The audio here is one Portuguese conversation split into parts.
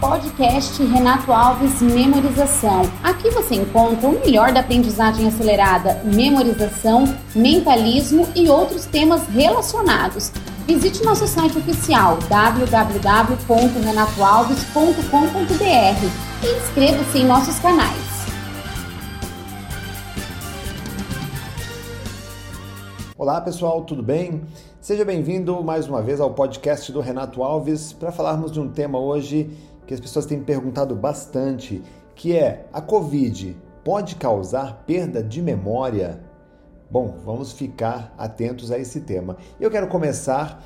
podcast Renato Alves Memorização. Aqui você encontra o melhor da aprendizagem acelerada, memorização, mentalismo e outros temas relacionados. Visite nosso site oficial www.renatoalves.com.br e inscreva-se em nossos canais. Olá pessoal, tudo bem? Seja bem-vindo mais uma vez ao podcast do Renato Alves para falarmos de um tema hoje que as pessoas têm perguntado bastante, que é a Covid pode causar perda de memória? Bom, vamos ficar atentos a esse tema. Eu quero começar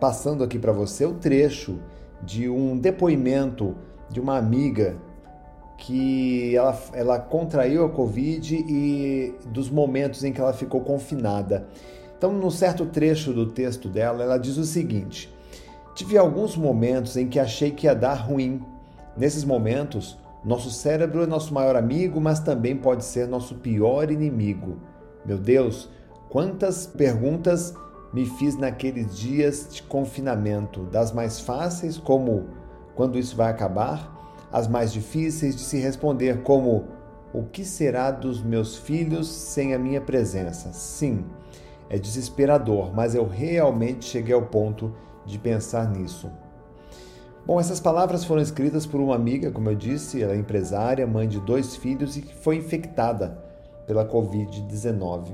passando aqui para você o trecho de um depoimento de uma amiga que ela, ela contraiu a Covid e dos momentos em que ela ficou confinada. Então, num certo trecho do texto dela, ela diz o seguinte: Tive alguns momentos em que achei que ia dar ruim. Nesses momentos, nosso cérebro é nosso maior amigo, mas também pode ser nosso pior inimigo. Meu Deus, quantas perguntas me fiz naqueles dias de confinamento, das mais fáceis, como quando isso vai acabar, as mais difíceis de se responder, como o que será dos meus filhos sem a minha presença? Sim, é desesperador, mas eu realmente cheguei ao ponto de pensar nisso. Bom, essas palavras foram escritas por uma amiga, como eu disse, ela é empresária, mãe de dois filhos e que foi infectada pela Covid-19.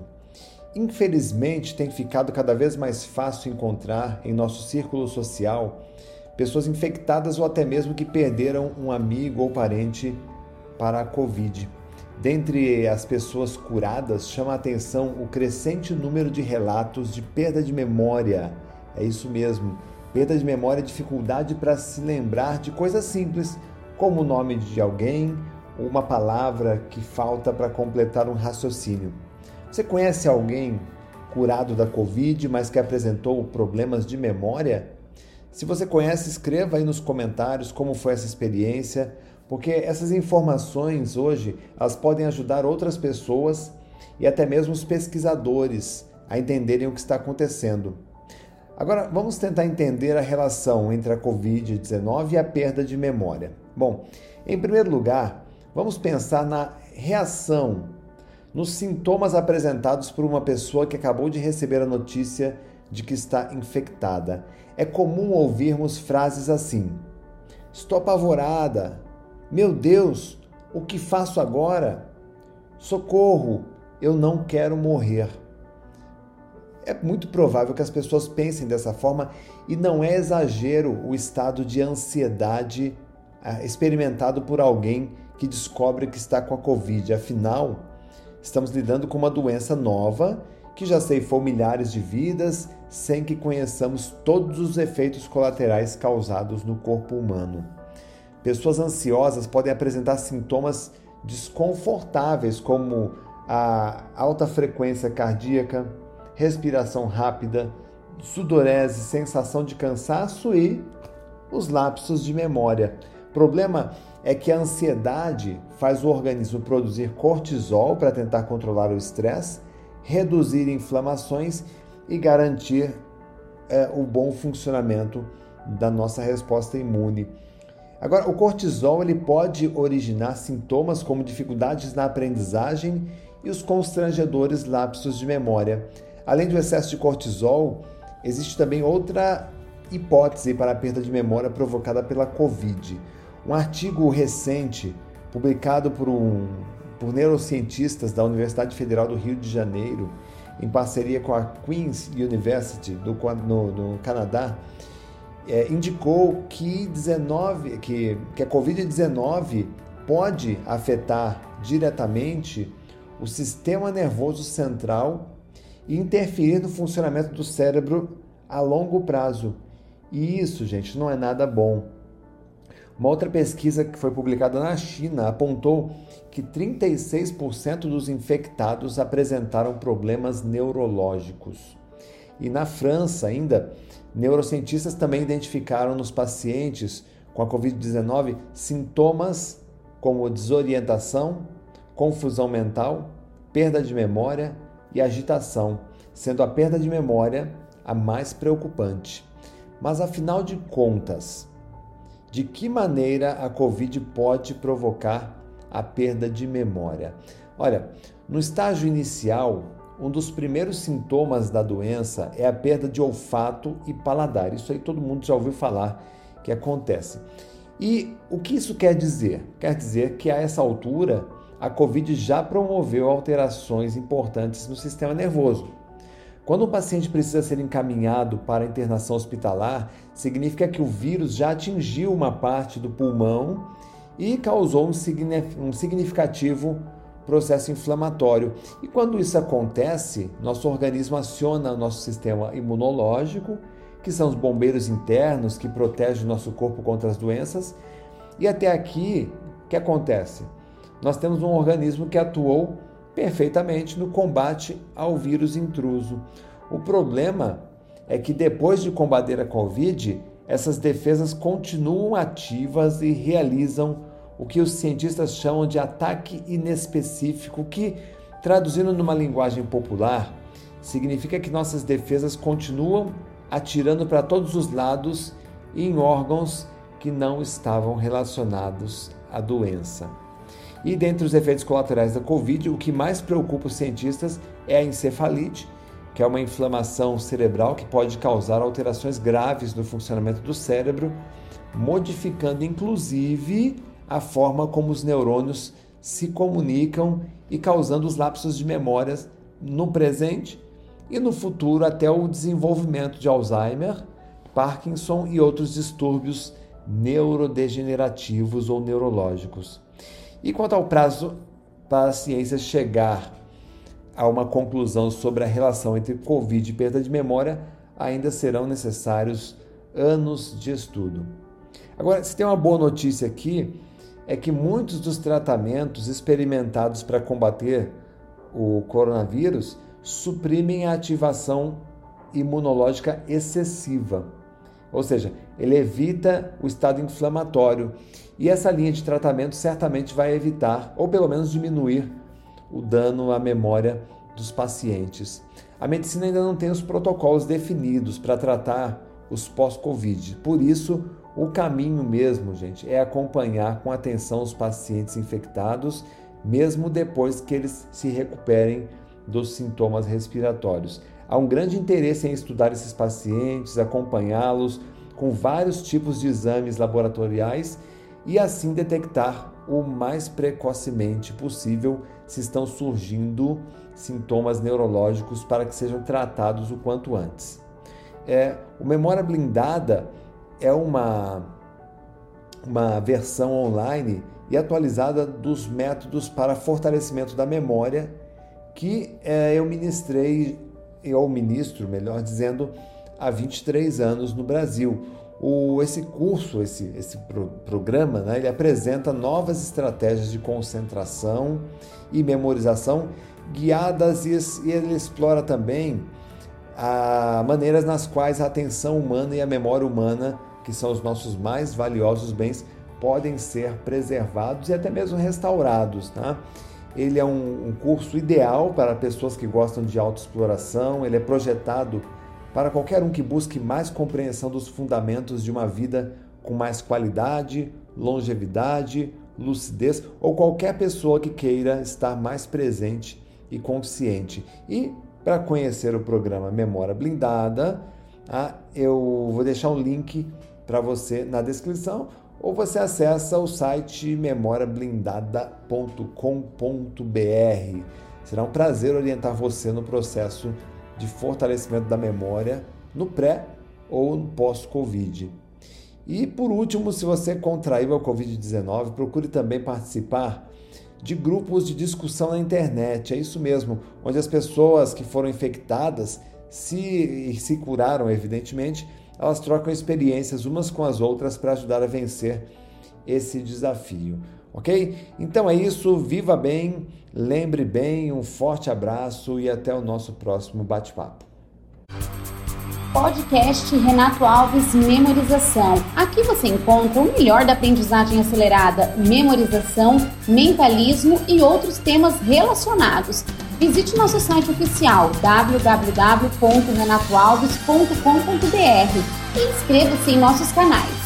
Infelizmente, tem ficado cada vez mais fácil encontrar em nosso círculo social pessoas infectadas ou até mesmo que perderam um amigo ou parente para a Covid. Dentre as pessoas curadas, chama a atenção o crescente número de relatos de perda de memória. É isso mesmo, perda de memória, dificuldade para se lembrar de coisas simples, como o nome de alguém ou uma palavra que falta para completar um raciocínio. Você conhece alguém curado da Covid, mas que apresentou problemas de memória? Se você conhece, escreva aí nos comentários como foi essa experiência, porque essas informações hoje elas podem ajudar outras pessoas e até mesmo os pesquisadores a entenderem o que está acontecendo. Agora, vamos tentar entender a relação entre a Covid-19 e a perda de memória. Bom, em primeiro lugar, vamos pensar na reação, nos sintomas apresentados por uma pessoa que acabou de receber a notícia de que está infectada. É comum ouvirmos frases assim: Estou apavorada. Meu Deus, o que faço agora? Socorro, eu não quero morrer. É muito provável que as pessoas pensem dessa forma e não é exagero o estado de ansiedade ah, experimentado por alguém que descobre que está com a Covid. Afinal, estamos lidando com uma doença nova que já ceifou milhares de vidas sem que conheçamos todos os efeitos colaterais causados no corpo humano. Pessoas ansiosas podem apresentar sintomas desconfortáveis, como a alta frequência cardíaca, respiração rápida, sudorese, sensação de cansaço e os lapsos de memória. O problema é que a ansiedade faz o organismo produzir cortisol para tentar controlar o estresse reduzir inflamações e garantir é, o bom funcionamento da nossa resposta imune. Agora, o cortisol ele pode originar sintomas como dificuldades na aprendizagem e os constrangedores lapsos de memória. Além do excesso de cortisol, existe também outra hipótese para a perda de memória provocada pela Covid. Um artigo recente, publicado por um por neurocientistas da Universidade Federal do Rio de Janeiro, em parceria com a Queen's University do, no, no Canadá, é, indicou que, 19, que, que a Covid-19 pode afetar diretamente o sistema nervoso central e interferir no funcionamento do cérebro a longo prazo. E isso, gente, não é nada bom. Uma outra pesquisa que foi publicada na China apontou que 36% dos infectados apresentaram problemas neurológicos. E na França, ainda, neurocientistas também identificaram nos pacientes com a Covid-19 sintomas como desorientação, confusão mental, perda de memória e agitação, sendo a perda de memória a mais preocupante. Mas afinal de contas, de que maneira a Covid pode provocar a perda de memória. Olha, no estágio inicial, um dos primeiros sintomas da doença é a perda de olfato e paladar. Isso aí todo mundo já ouviu falar que acontece. E o que isso quer dizer? Quer dizer que a essa altura a Covid já promoveu alterações importantes no sistema nervoso. Quando o paciente precisa ser encaminhado para internação hospitalar, significa que o vírus já atingiu uma parte do pulmão e causou um significativo processo inflamatório. E quando isso acontece, nosso organismo aciona o nosso sistema imunológico, que são os bombeiros internos que protegem o nosso corpo contra as doenças. E até aqui, o que acontece? Nós temos um organismo que atuou perfeitamente no combate ao vírus intruso. O problema é que depois de combater a Covid, essas defesas continuam ativas e realizam o que os cientistas chamam de ataque inespecífico, que, traduzindo numa linguagem popular, significa que nossas defesas continuam atirando para todos os lados em órgãos que não estavam relacionados à doença. E dentre os efeitos colaterais da Covid, o que mais preocupa os cientistas é a encefalite, que é uma inflamação cerebral que pode causar alterações graves no funcionamento do cérebro, modificando inclusive a forma como os neurônios se comunicam e causando os lapsos de memórias no presente e no futuro até o desenvolvimento de Alzheimer, Parkinson e outros distúrbios neurodegenerativos ou neurológicos. E quanto ao prazo para a ciência chegar a uma conclusão sobre a relação entre Covid e perda de memória, ainda serão necessários anos de estudo. Agora, se tem uma boa notícia aqui, é que muitos dos tratamentos experimentados para combater o coronavírus suprimem a ativação imunológica excessiva. Ou seja, ele evita o estado inflamatório. E essa linha de tratamento certamente vai evitar, ou pelo menos diminuir, o dano à memória dos pacientes. A medicina ainda não tem os protocolos definidos para tratar os pós-Covid. Por isso, o caminho mesmo, gente, é acompanhar com atenção os pacientes infectados, mesmo depois que eles se recuperem dos sintomas respiratórios. Há um grande interesse em estudar esses pacientes, acompanhá-los com vários tipos de exames laboratoriais e assim detectar o mais precocemente possível se estão surgindo sintomas neurológicos para que sejam tratados o quanto antes. É, o Memória Blindada é uma, uma versão online e atualizada dos métodos para fortalecimento da memória que é, eu ministrei, ou ministro, melhor dizendo, há 23 anos no Brasil. O, esse curso, esse, esse pro, programa, né, ele apresenta novas estratégias de concentração e memorização guiadas e, e ele explora também a, maneiras nas quais a atenção humana e a memória humana, que são os nossos mais valiosos bens, podem ser preservados e até mesmo restaurados. Tá? Ele é um, um curso ideal para pessoas que gostam de autoexploração, ele é projetado para qualquer um que busque mais compreensão dos fundamentos de uma vida com mais qualidade, longevidade, lucidez ou qualquer pessoa que queira estar mais presente e consciente. E para conhecer o programa Memória Blindada, ah, eu vou deixar um link para você na descrição ou você acessa o site memoriablindada.com.br. Será um prazer orientar você no processo de fortalecimento da memória no pré ou no pós-Covid. E por último, se você contraiu a Covid-19, procure também participar de grupos de discussão na internet. É isso mesmo, onde as pessoas que foram infectadas se, se curaram, evidentemente, elas trocam experiências umas com as outras para ajudar a vencer esse desafio. Ok? Então é isso, viva bem, lembre bem, um forte abraço e até o nosso próximo bate-papo podcast Renato Alves Memorização. Aqui você encontra o melhor da aprendizagem acelerada, memorização, mentalismo e outros temas relacionados. Visite nosso site oficial www.renatoalves.com.br e inscreva-se em nossos canais.